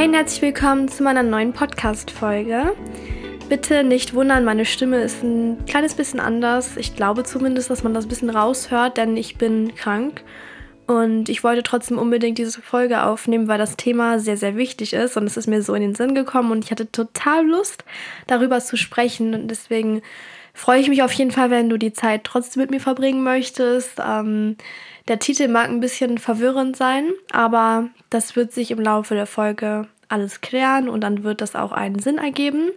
Hey und herzlich willkommen zu meiner neuen Podcast-Folge. Bitte nicht wundern, meine Stimme ist ein kleines bisschen anders. Ich glaube zumindest, dass man das ein bisschen raushört, denn ich bin krank. Und ich wollte trotzdem unbedingt diese Folge aufnehmen, weil das Thema sehr, sehr wichtig ist. Und es ist mir so in den Sinn gekommen und ich hatte total Lust, darüber zu sprechen. Und deswegen freue ich mich auf jeden Fall, wenn du die Zeit trotzdem mit mir verbringen möchtest. Ähm, der Titel mag ein bisschen verwirrend sein, aber das wird sich im Laufe der Folge alles klären und dann wird das auch einen Sinn ergeben.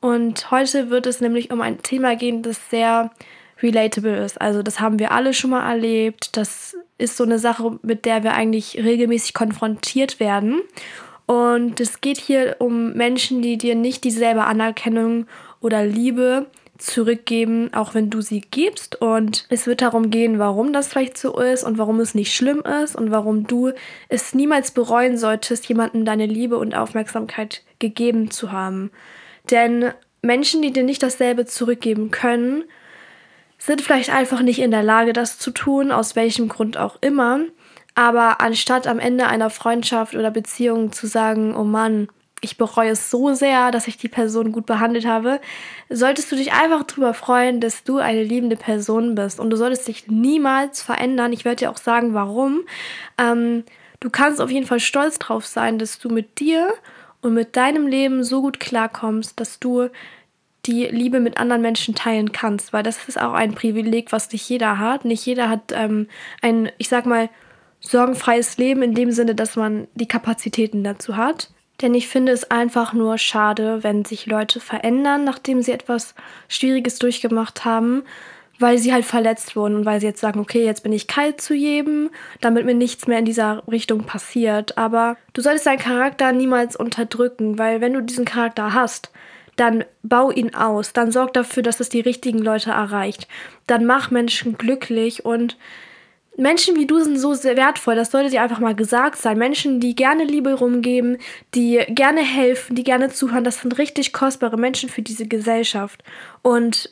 Und heute wird es nämlich um ein Thema gehen, das sehr relatable ist. Also das haben wir alle schon mal erlebt. Das ist so eine Sache, mit der wir eigentlich regelmäßig konfrontiert werden. Und es geht hier um Menschen, die dir nicht dieselbe Anerkennung oder Liebe zurückgeben, auch wenn du sie gibst. Und es wird darum gehen, warum das vielleicht so ist und warum es nicht schlimm ist und warum du es niemals bereuen solltest, jemandem deine Liebe und Aufmerksamkeit gegeben zu haben. Denn Menschen, die dir nicht dasselbe zurückgeben können, sind vielleicht einfach nicht in der Lage, das zu tun, aus welchem Grund auch immer. Aber anstatt am Ende einer Freundschaft oder Beziehung zu sagen, oh Mann, ich bereue es so sehr, dass ich die Person gut behandelt habe, solltest du dich einfach darüber freuen, dass du eine liebende Person bist. Und du solltest dich niemals verändern. Ich werde dir auch sagen, warum. Ähm, du kannst auf jeden Fall stolz drauf sein, dass du mit dir und mit deinem Leben so gut klarkommst, dass du die Liebe mit anderen Menschen teilen kannst, weil das ist auch ein Privileg, was nicht jeder hat. Nicht jeder hat ähm, ein, ich sag mal, sorgenfreies Leben in dem Sinne, dass man die Kapazitäten dazu hat. Denn ich finde es einfach nur schade, wenn sich Leute verändern, nachdem sie etwas Schwieriges durchgemacht haben, weil sie halt verletzt wurden und weil sie jetzt sagen, okay, jetzt bin ich kalt zu jedem, damit mir nichts mehr in dieser Richtung passiert. Aber du solltest deinen Charakter niemals unterdrücken, weil wenn du diesen Charakter hast, dann bau ihn aus, dann sorg dafür, dass es die richtigen Leute erreicht, dann mach Menschen glücklich und Menschen wie du sind so sehr wertvoll, das sollte dir einfach mal gesagt sein. Menschen, die gerne Liebe rumgeben, die gerne helfen, die gerne zuhören, das sind richtig kostbare Menschen für diese Gesellschaft. Und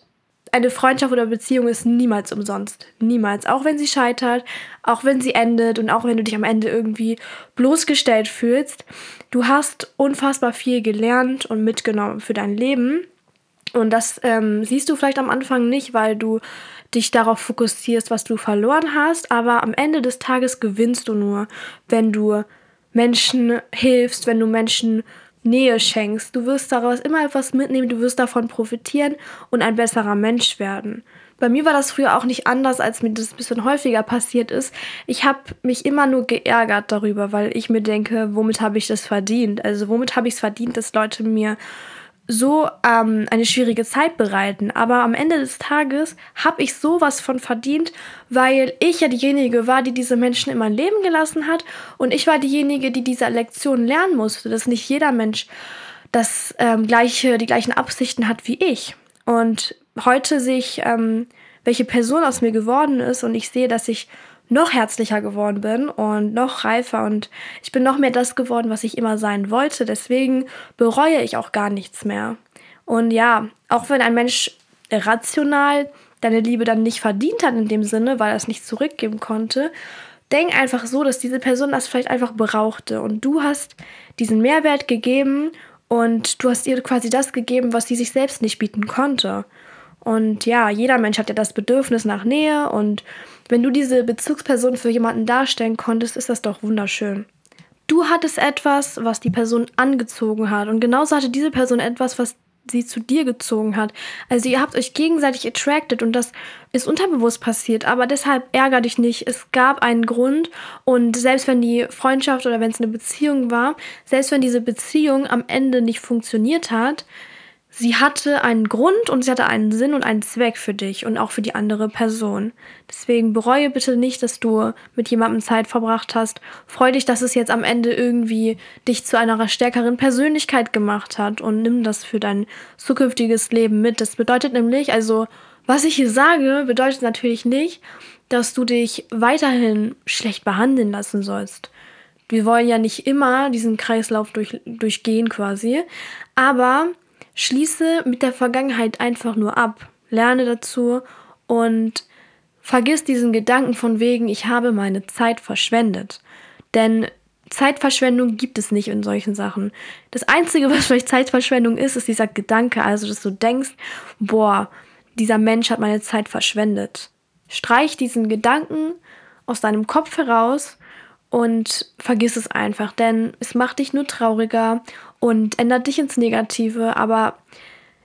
eine Freundschaft oder Beziehung ist niemals umsonst. Niemals. Auch wenn sie scheitert, auch wenn sie endet und auch wenn du dich am Ende irgendwie bloßgestellt fühlst. Du hast unfassbar viel gelernt und mitgenommen für dein Leben. Und das ähm, siehst du vielleicht am Anfang nicht, weil du dich darauf fokussierst, was du verloren hast, aber am Ende des Tages gewinnst du nur, wenn du Menschen hilfst, wenn du Menschen Nähe schenkst. Du wirst daraus immer etwas mitnehmen, du wirst davon profitieren und ein besserer Mensch werden. Bei mir war das früher auch nicht anders, als mir das ein bisschen häufiger passiert ist. Ich habe mich immer nur geärgert darüber, weil ich mir denke, womit habe ich das verdient? Also womit habe ich es verdient, dass Leute mir so ähm, eine schwierige Zeit bereiten. Aber am Ende des Tages habe ich sowas von verdient, weil ich ja diejenige war, die diese Menschen in mein Leben gelassen hat. Und ich war diejenige, die diese Lektion lernen musste, dass nicht jeder Mensch das ähm, gleiche, die gleichen Absichten hat wie ich. Und heute sehe ich, ähm, welche Person aus mir geworden ist und ich sehe, dass ich noch herzlicher geworden bin und noch reifer und ich bin noch mehr das geworden, was ich immer sein wollte. Deswegen bereue ich auch gar nichts mehr. Und ja, auch wenn ein Mensch rational deine Liebe dann nicht verdient hat in dem Sinne, weil er es nicht zurückgeben konnte, denk einfach so, dass diese Person das vielleicht einfach brauchte und du hast diesen Mehrwert gegeben und du hast ihr quasi das gegeben, was sie sich selbst nicht bieten konnte. Und ja, jeder Mensch hat ja das Bedürfnis nach Nähe und wenn du diese Bezugsperson für jemanden darstellen konntest, ist das doch wunderschön. Du hattest etwas, was die Person angezogen hat und genauso hatte diese Person etwas, was sie zu dir gezogen hat. Also ihr habt euch gegenseitig attracted und das ist unterbewusst passiert, aber deshalb ärger dich nicht. Es gab einen Grund und selbst wenn die Freundschaft oder wenn es eine Beziehung war, selbst wenn diese Beziehung am Ende nicht funktioniert hat, sie hatte einen Grund und sie hatte einen Sinn und einen Zweck für dich und auch für die andere Person. Deswegen bereue bitte nicht, dass du mit jemandem Zeit verbracht hast. Freu dich, dass es jetzt am Ende irgendwie dich zu einer stärkeren Persönlichkeit gemacht hat und nimm das für dein zukünftiges Leben mit. Das bedeutet nämlich, also was ich hier sage, bedeutet natürlich nicht, dass du dich weiterhin schlecht behandeln lassen sollst. Wir wollen ja nicht immer diesen Kreislauf durch, durchgehen quasi, aber Schließe mit der Vergangenheit einfach nur ab. Lerne dazu und vergiss diesen Gedanken von wegen, ich habe meine Zeit verschwendet. Denn Zeitverschwendung gibt es nicht in solchen Sachen. Das Einzige, was vielleicht Zeitverschwendung ist, ist dieser Gedanke, also dass du denkst, boah, dieser Mensch hat meine Zeit verschwendet. Streich diesen Gedanken aus deinem Kopf heraus und vergiss es einfach, denn es macht dich nur trauriger und ändert dich ins Negative, aber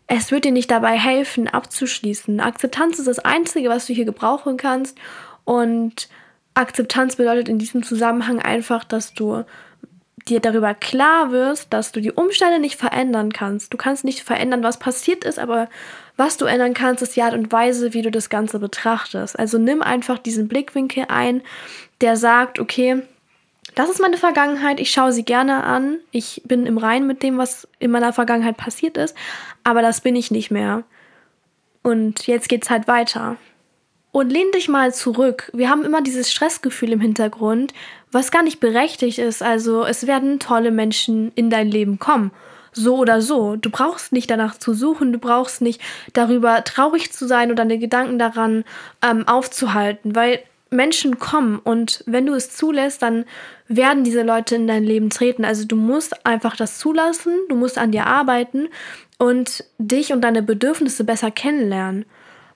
es wird dir nicht dabei helfen, abzuschließen. Akzeptanz ist das Einzige, was du hier gebrauchen kannst und Akzeptanz bedeutet in diesem Zusammenhang einfach, dass du dir darüber klar wirst, dass du die Umstände nicht verändern kannst. Du kannst nicht verändern, was passiert ist, aber was du ändern kannst, ist die Art und Weise, wie du das Ganze betrachtest. Also nimm einfach diesen Blickwinkel ein, der sagt, okay, das ist meine Vergangenheit, ich schaue sie gerne an, ich bin im Rein mit dem, was in meiner Vergangenheit passiert ist, aber das bin ich nicht mehr. Und jetzt geht's halt weiter. Und lehn dich mal zurück. Wir haben immer dieses Stressgefühl im Hintergrund, was gar nicht berechtigt ist. Also es werden tolle Menschen in dein Leben kommen. So oder so. Du brauchst nicht danach zu suchen, du brauchst nicht darüber traurig zu sein oder deine Gedanken daran ähm, aufzuhalten, weil Menschen kommen und wenn du es zulässt, dann werden diese Leute in dein Leben treten. Also du musst einfach das zulassen, du musst an dir arbeiten und dich und deine Bedürfnisse besser kennenlernen.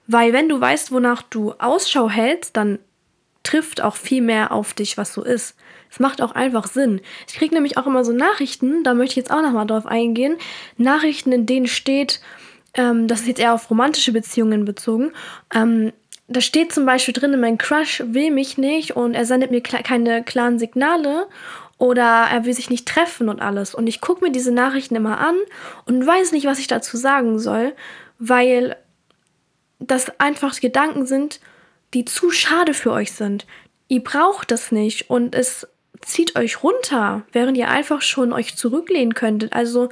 Weil wenn du weißt, wonach du Ausschau hältst, dann trifft auch viel mehr auf dich, was so ist. Es macht auch einfach Sinn. Ich kriege nämlich auch immer so Nachrichten, da möchte ich jetzt auch nochmal drauf eingehen. Nachrichten, in denen steht, ähm, das ist jetzt eher auf romantische Beziehungen bezogen, ähm, da steht zum Beispiel drin, mein Crush will mich nicht und er sendet mir keine klaren Signale oder er will sich nicht treffen und alles. Und ich gucke mir diese Nachrichten immer an und weiß nicht, was ich dazu sagen soll, weil das einfach Gedanken sind, die zu schade für euch sind. Ihr braucht das nicht und es zieht euch runter, während ihr einfach schon euch zurücklehnen könntet. Also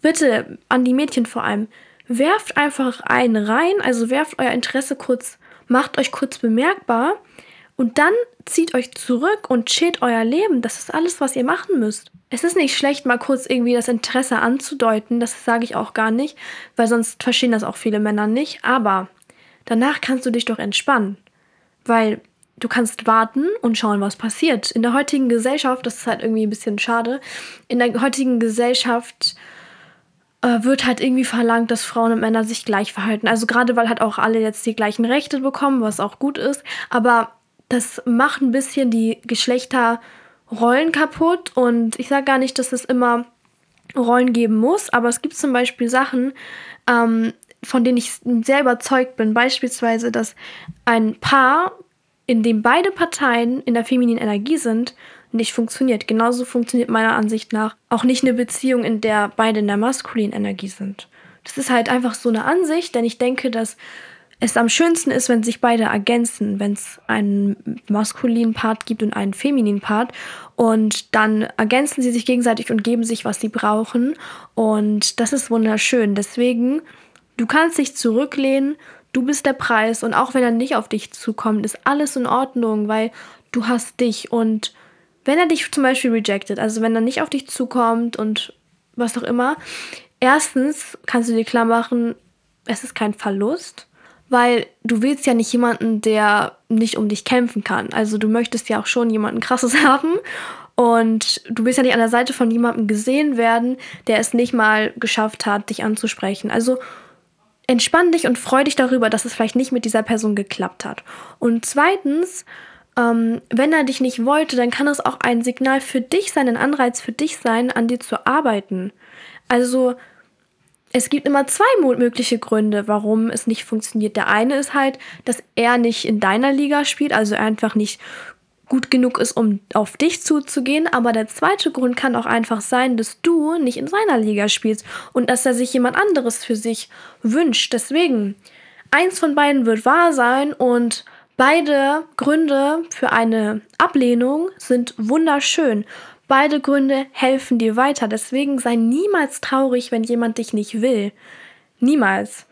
bitte an die Mädchen vor allem, werft einfach einen rein, also werft euer Interesse kurz, macht euch kurz bemerkbar und dann zieht euch zurück und chillt euer Leben. Das ist alles, was ihr machen müsst. Es ist nicht schlecht, mal kurz irgendwie das Interesse anzudeuten, das sage ich auch gar nicht, weil sonst verstehen das auch viele Männer nicht, aber danach kannst du dich doch entspannen, weil du kannst warten und schauen, was passiert. In der heutigen Gesellschaft, das ist halt irgendwie ein bisschen schade, in der heutigen Gesellschaft wird halt irgendwie verlangt, dass Frauen und Männer sich gleich verhalten. Also gerade weil halt auch alle jetzt die gleichen Rechte bekommen, was auch gut ist, aber das macht ein bisschen die Geschlechter Rollen kaputt und ich sage gar nicht, dass es immer Rollen geben muss, aber es gibt zum Beispiel Sachen, ähm, von denen ich sehr überzeugt bin. Beispielsweise, dass ein Paar, in dem beide Parteien in der femininen Energie sind, nicht funktioniert. Genauso funktioniert meiner Ansicht nach auch nicht eine Beziehung, in der beide in der maskulinen Energie sind. Das ist halt einfach so eine Ansicht, denn ich denke, dass es am schönsten ist, wenn sich beide ergänzen, wenn es einen maskulinen Part gibt und einen femininen Part. Und dann ergänzen sie sich gegenseitig und geben sich, was sie brauchen. Und das ist wunderschön. Deswegen, du kannst dich zurücklehnen, du bist der Preis. Und auch wenn er nicht auf dich zukommt, ist alles in Ordnung, weil du hast dich. Und wenn er dich zum Beispiel rejected, also wenn er nicht auf dich zukommt und was auch immer, erstens kannst du dir klar machen, es ist kein Verlust weil du willst ja nicht jemanden, der nicht um dich kämpfen kann. Also du möchtest ja auch schon jemanden krasses haben und du willst ja nicht an der Seite von jemandem gesehen werden, der es nicht mal geschafft hat, dich anzusprechen. Also entspann dich und freu dich darüber, dass es vielleicht nicht mit dieser Person geklappt hat. Und zweitens, ähm, wenn er dich nicht wollte, dann kann es auch ein Signal für dich sein, ein Anreiz für dich sein, an dir zu arbeiten. Also es gibt immer zwei mögliche Gründe, warum es nicht funktioniert. Der eine ist halt, dass er nicht in deiner Liga spielt, also einfach nicht gut genug ist, um auf dich zuzugehen. Aber der zweite Grund kann auch einfach sein, dass du nicht in seiner Liga spielst und dass er sich jemand anderes für sich wünscht. Deswegen, eins von beiden wird wahr sein und beide Gründe für eine Ablehnung sind wunderschön. Beide Gründe helfen dir weiter. Deswegen sei niemals traurig, wenn jemand dich nicht will. Niemals.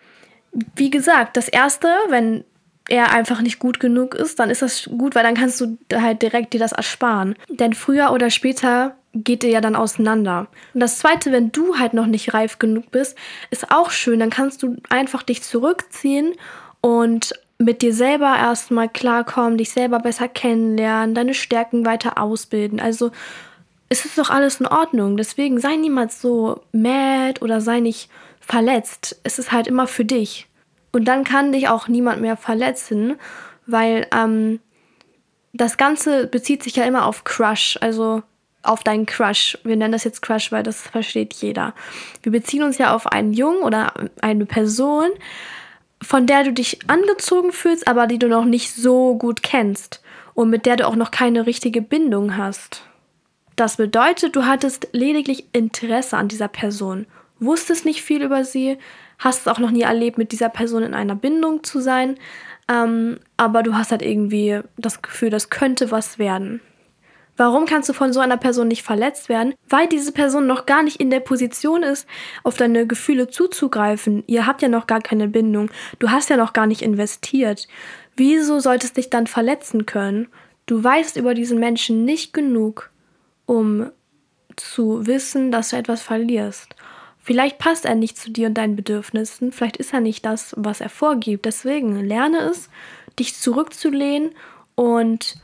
Wie gesagt, das erste, wenn er einfach nicht gut genug ist, dann ist das gut, weil dann kannst du halt direkt dir das ersparen. Denn früher oder später geht ihr ja dann auseinander. Und das zweite, wenn du halt noch nicht reif genug bist, ist auch schön. Dann kannst du einfach dich zurückziehen und mit dir selber erstmal klarkommen, dich selber besser kennenlernen, deine Stärken weiter ausbilden. Also es ist doch alles in Ordnung. Deswegen sei niemals so mad oder sei nicht verletzt. Es ist halt immer für dich. Und dann kann dich auch niemand mehr verletzen, weil ähm, das Ganze bezieht sich ja immer auf Crush, also auf deinen Crush. Wir nennen das jetzt Crush, weil das versteht jeder. Wir beziehen uns ja auf einen Jungen oder eine Person, von der du dich angezogen fühlst, aber die du noch nicht so gut kennst und mit der du auch noch keine richtige Bindung hast. Das bedeutet, du hattest lediglich Interesse an dieser Person, wusstest nicht viel über sie, hast es auch noch nie erlebt, mit dieser Person in einer Bindung zu sein, ähm, aber du hast halt irgendwie das Gefühl, das könnte was werden. Warum kannst du von so einer Person nicht verletzt werden? Weil diese Person noch gar nicht in der Position ist, auf deine Gefühle zuzugreifen. Ihr habt ja noch gar keine Bindung. Du hast ja noch gar nicht investiert. Wieso solltest dich dann verletzen können? Du weißt über diesen Menschen nicht genug, um zu wissen, dass du etwas verlierst. Vielleicht passt er nicht zu dir und deinen Bedürfnissen, vielleicht ist er nicht das, was er vorgibt. Deswegen lerne es, dich zurückzulehnen und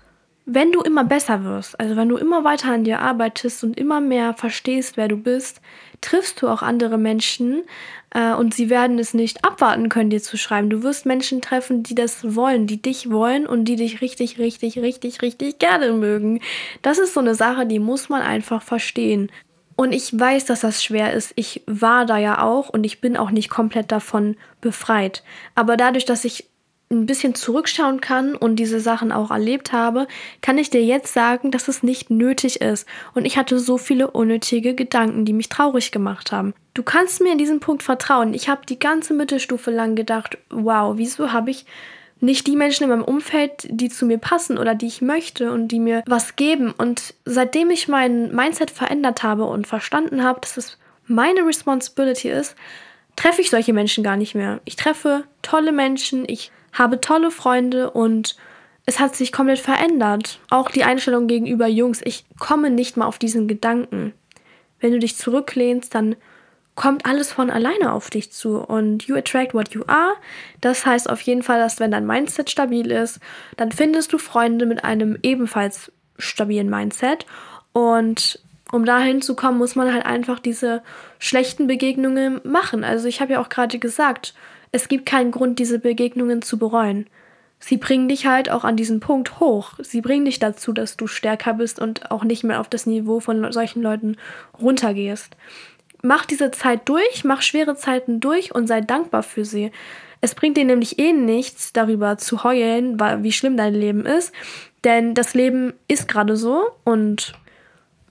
wenn du immer besser wirst, also wenn du immer weiter an dir arbeitest und immer mehr verstehst, wer du bist, triffst du auch andere Menschen äh, und sie werden es nicht abwarten können, dir zu schreiben. Du wirst Menschen treffen, die das wollen, die dich wollen und die dich richtig, richtig, richtig, richtig gerne mögen. Das ist so eine Sache, die muss man einfach verstehen. Und ich weiß, dass das schwer ist. Ich war da ja auch und ich bin auch nicht komplett davon befreit. Aber dadurch, dass ich ein bisschen zurückschauen kann und diese Sachen auch erlebt habe, kann ich dir jetzt sagen, dass es nicht nötig ist. Und ich hatte so viele unnötige Gedanken, die mich traurig gemacht haben. Du kannst mir in diesem Punkt vertrauen. Ich habe die ganze Mittelstufe lang gedacht, wow, wieso habe ich nicht die Menschen in meinem Umfeld, die zu mir passen oder die ich möchte und die mir was geben. Und seitdem ich mein Mindset verändert habe und verstanden habe, dass es meine Responsibility ist, treffe ich solche Menschen gar nicht mehr. Ich treffe tolle Menschen, ich habe tolle Freunde und es hat sich komplett verändert. Auch die Einstellung gegenüber Jungs. Ich komme nicht mal auf diesen Gedanken. Wenn du dich zurücklehnst, dann kommt alles von alleine auf dich zu und you attract what you are. Das heißt auf jeden Fall, dass wenn dein Mindset stabil ist, dann findest du Freunde mit einem ebenfalls stabilen Mindset und um dahin zu kommen, muss man halt einfach diese schlechten Begegnungen machen. Also ich habe ja auch gerade gesagt, es gibt keinen Grund, diese Begegnungen zu bereuen. Sie bringen dich halt auch an diesen Punkt hoch. Sie bringen dich dazu, dass du stärker bist und auch nicht mehr auf das Niveau von solchen Leuten runtergehst. Mach diese Zeit durch, mach schwere Zeiten durch und sei dankbar für sie. Es bringt dir nämlich eh nichts, darüber zu heulen, wie schlimm dein Leben ist, denn das Leben ist gerade so und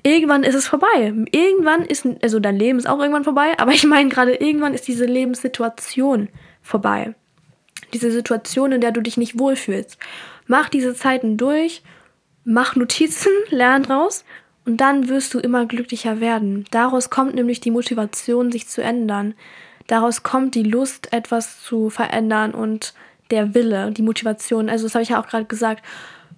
irgendwann ist es vorbei. Irgendwann ist, also dein Leben ist auch irgendwann vorbei, aber ich meine gerade, irgendwann ist diese Lebenssituation vorbei. Diese Situation, in der du dich nicht wohlfühlst. Mach diese Zeiten durch, mach Notizen, lern draus und dann wirst du immer glücklicher werden. Daraus kommt nämlich die Motivation, sich zu ändern. Daraus kommt die Lust, etwas zu verändern und der Wille, die Motivation. Also das habe ich ja auch gerade gesagt.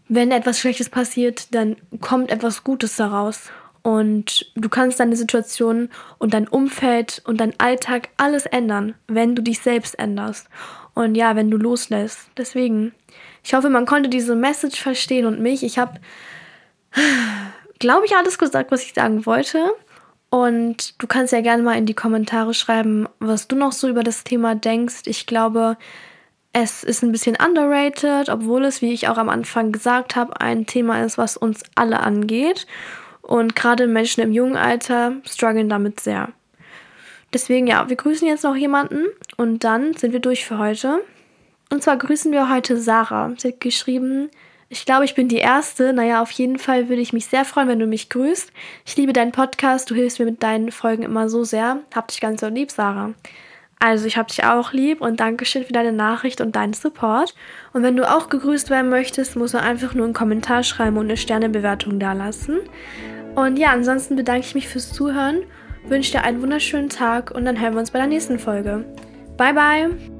Wenn etwas Schlechtes passiert, dann kommt etwas Gutes daraus. Und du kannst deine Situation und dein Umfeld und dein Alltag alles ändern, wenn du dich selbst änderst. Und ja, wenn du loslässt. Deswegen, ich hoffe, man konnte diese Message verstehen und mich. Ich habe, glaube ich, alles gesagt, was ich sagen wollte. Und du kannst ja gerne mal in die Kommentare schreiben, was du noch so über das Thema denkst. Ich glaube, es ist ein bisschen underrated, obwohl es, wie ich auch am Anfang gesagt habe, ein Thema ist, was uns alle angeht. Und gerade Menschen im jungen Alter strugglen damit sehr. Deswegen, ja, wir grüßen jetzt noch jemanden und dann sind wir durch für heute. Und zwar grüßen wir heute Sarah. Sie hat geschrieben, ich glaube, ich bin die Erste. Naja, auf jeden Fall würde ich mich sehr freuen, wenn du mich grüßt. Ich liebe deinen Podcast. Du hilfst mir mit deinen Folgen immer so sehr. Hab dich ganz so lieb, Sarah. Also, ich hab dich auch lieb und Dankeschön für deine Nachricht und deinen Support. Und wenn du auch gegrüßt werden möchtest, musst du einfach nur einen Kommentar schreiben und eine Sternebewertung dalassen. Und ja, ansonsten bedanke ich mich fürs Zuhören, wünsche dir einen wunderschönen Tag und dann hören wir uns bei der nächsten Folge. Bye, bye!